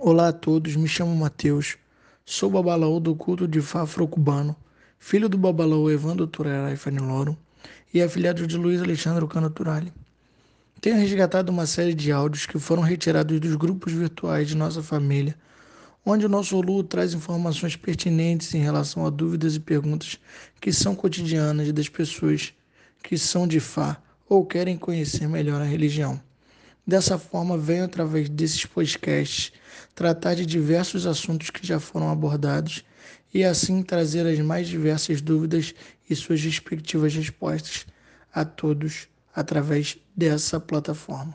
Olá a todos, me chamo Mateus, sou babalaô do culto de Fá afro-cubano, filho do babalaô Evandro Turerai Faniloro e afilhado de Luiz Alexandre Cano Turali. Tenho resgatado uma série de áudios que foram retirados dos grupos virtuais de nossa família, onde o nosso Lu traz informações pertinentes em relação a dúvidas e perguntas que são cotidianas das pessoas que são de Fá ou querem conhecer melhor a religião. Dessa forma, venho através desses podcasts tratar de diversos assuntos que já foram abordados e assim trazer as mais diversas dúvidas e suas respectivas respostas a todos através dessa plataforma.